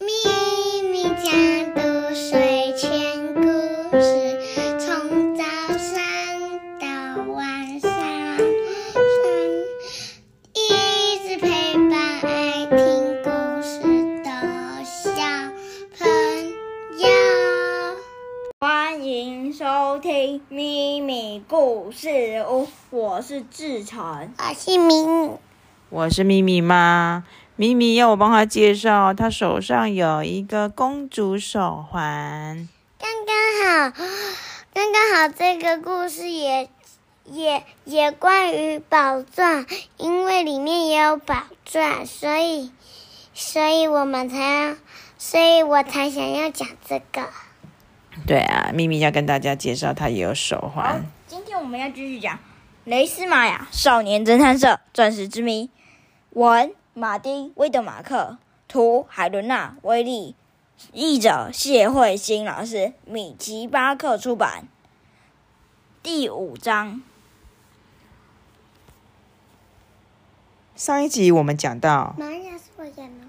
咪咪家的睡前故事，从早上到晚上，一直陪伴爱听故事的小朋友。欢迎收听咪咪故事屋，我是志成。我是咪咪，我是咪咪妈，咪咪要我帮她介绍，她手上有一个公主手环。刚刚好，刚刚好，这个故事也也也关于宝钻，因为里面也有宝钻，所以所以我们才要，所以我才想要讲这个。对啊，咪咪要跟大家介绍，她也有手环。，今天我们要继续讲《雷斯玛雅少年侦探社钻石之谜》，文马丁·威德马克，图海伦娜·威利，译者谢慧欣老师，米奇巴克出版。第五章，上一集我们讲到，玛雅是我演的，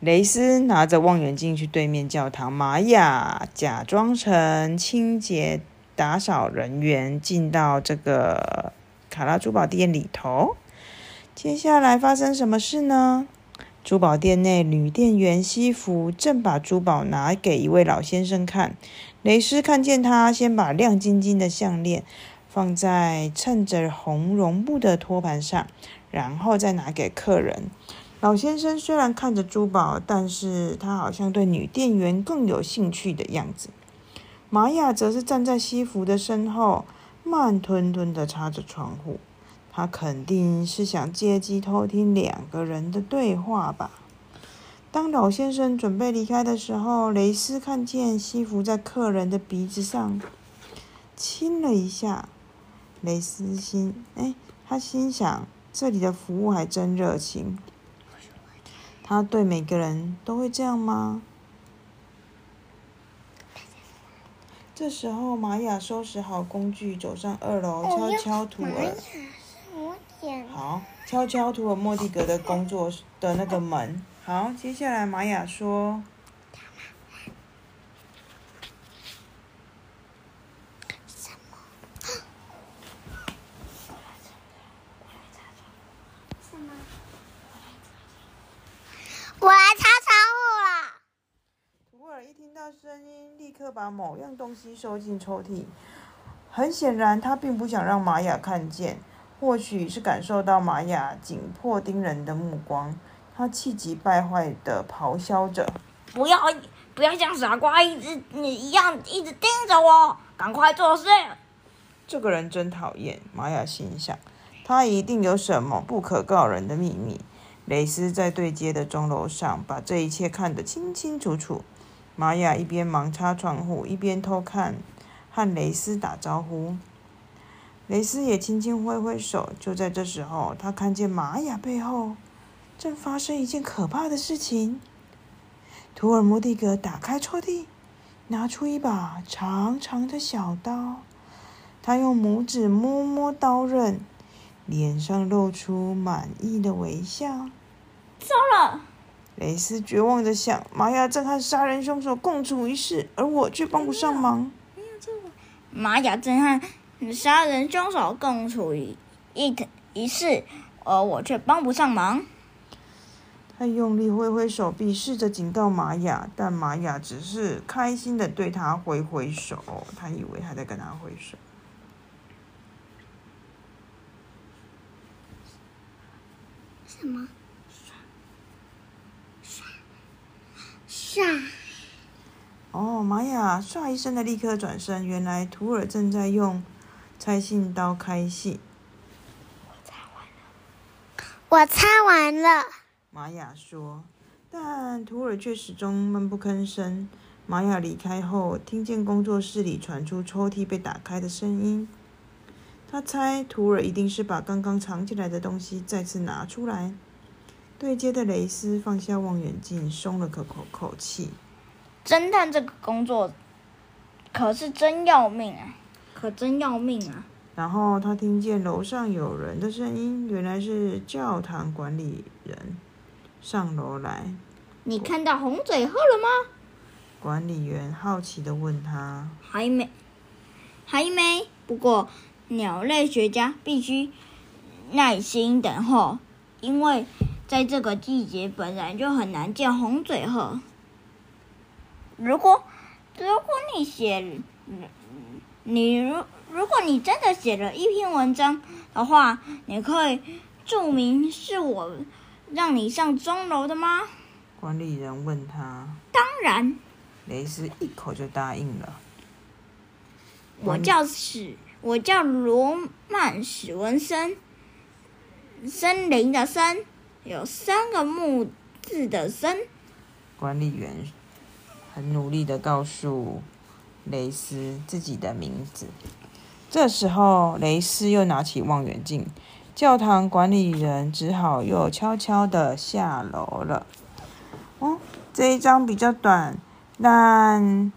雷斯拿着望远镜去对面教堂，玛雅假装成清洁打扫人员，进到这个卡拉珠宝店里头。接下来发生什么事呢？珠宝店内，女店员西服正把珠宝拿给一位老先生看。雷斯看见他，先把亮晶晶的项链放在衬着红绒布的托盘上，然后再拿给客人。老先生虽然看着珠宝，但是他好像对女店员更有兴趣的样子。玛雅则是站在西服的身后，慢吞吞地擦着窗户。他肯定是想借机偷听两个人的对话吧。当老先生准备离开的时候，雷斯看见西服在客人的鼻子上亲了一下。雷斯心，哎，他心想，这里的服务还真热情。他对每个人都会这样吗？这时候，玛雅收拾好工具，走上二楼，悄悄涂玛好，悄悄涂尔莫蒂格的工作室的那个门。好，接下来玛雅说，我来擦窗户了。图尔一听到声音，立刻把某样东西收进抽屉。很显然，他并不想让玛雅看见，或许是感受到玛雅紧迫盯人的目光，他气急败坏地咆哮着。不要不要像傻瓜一直你一样一直盯着我，赶快做事。这个人真讨厌，玛雅心想，他一定有什么不可告人的秘密。雷斯在对街的钟楼上把这一切看得清清楚楚。玛雅一边忙擦窗户，一边偷看，和雷斯打招呼。雷斯也轻轻挥挥手。就在这时候，他看见玛雅背后正发生一件可怕的事情。图尔摩蒂格打开抽屉，拿出一把长长的小刀。他用拇指摸摸刀刃，脸上露出满意的微笑。糟了，雷斯绝望地想：玛雅正和杀人凶手共处一室，而我却帮不上忙。玛雅正和杀人凶手共处一一一室，而我却帮不上忙。他用力挥挥手臂，试着警告玛雅，但玛雅只是开心的对他挥挥手。他以为他在跟他挥手。什么？刷哦，玛雅唰一声的立刻转身，原来图尔正在用拆信刀开信。我擦完了。我拆完了玛雅说，但图尔却始终闷不吭声。玛雅离开后，听见工作室里传出抽屉被打开的声音。他猜图尔一定是把刚刚藏起来的东西再次拿出来。对接的雷斯放下望远镜，松了个口口气。侦探这个工作可是真要命啊，可真要命啊！然后他听见楼上有人的声音，原来是教堂管理人上楼来。你看到红嘴鹤了吗？管理员好奇的问他。还没，还没。不过，鸟类学家必须耐心等候，因为在这个季节本来就很难见红嘴鹤。如果，如果你写，你如如果你真的写了一篇文章的话，你可以注明是我让你上钟楼的吗？管理人问他。当然。雷斯一口就答应了。我叫史，我叫罗曼史文森。森林的森，有三个木字的森。管理员很努力的告诉雷斯自己的名字。这时候，雷斯又拿起望远镜，教堂管理人只好又悄悄的下楼了。哦，这一张比较短。但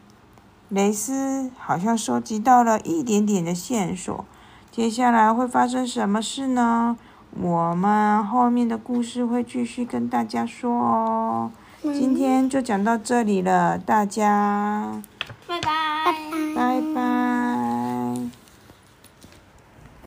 雷斯好像收集到了一点点的线索，接下来会发生什么事呢？我们后面的故事会继续跟大家说哦。今天就讲到这里了，大家拜拜。